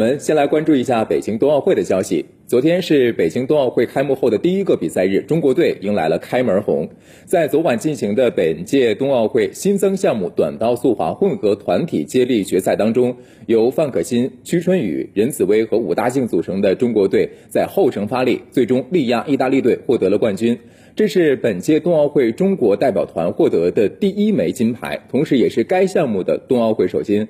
我们先来关注一下北京冬奥会的消息。昨天是北京冬奥会开幕后的第一个比赛日中国队迎来了开门红。在昨晚进行的本届冬奥会新增项目短道速滑混合团体接力决赛当中由范可新屈春雨任子威和武大靖组成的中国队在后程发力最终力压意大利队获得了冠军。这是本届冬奥会中国代表团获得的第一枚金牌同时也是该项目的冬奥会首金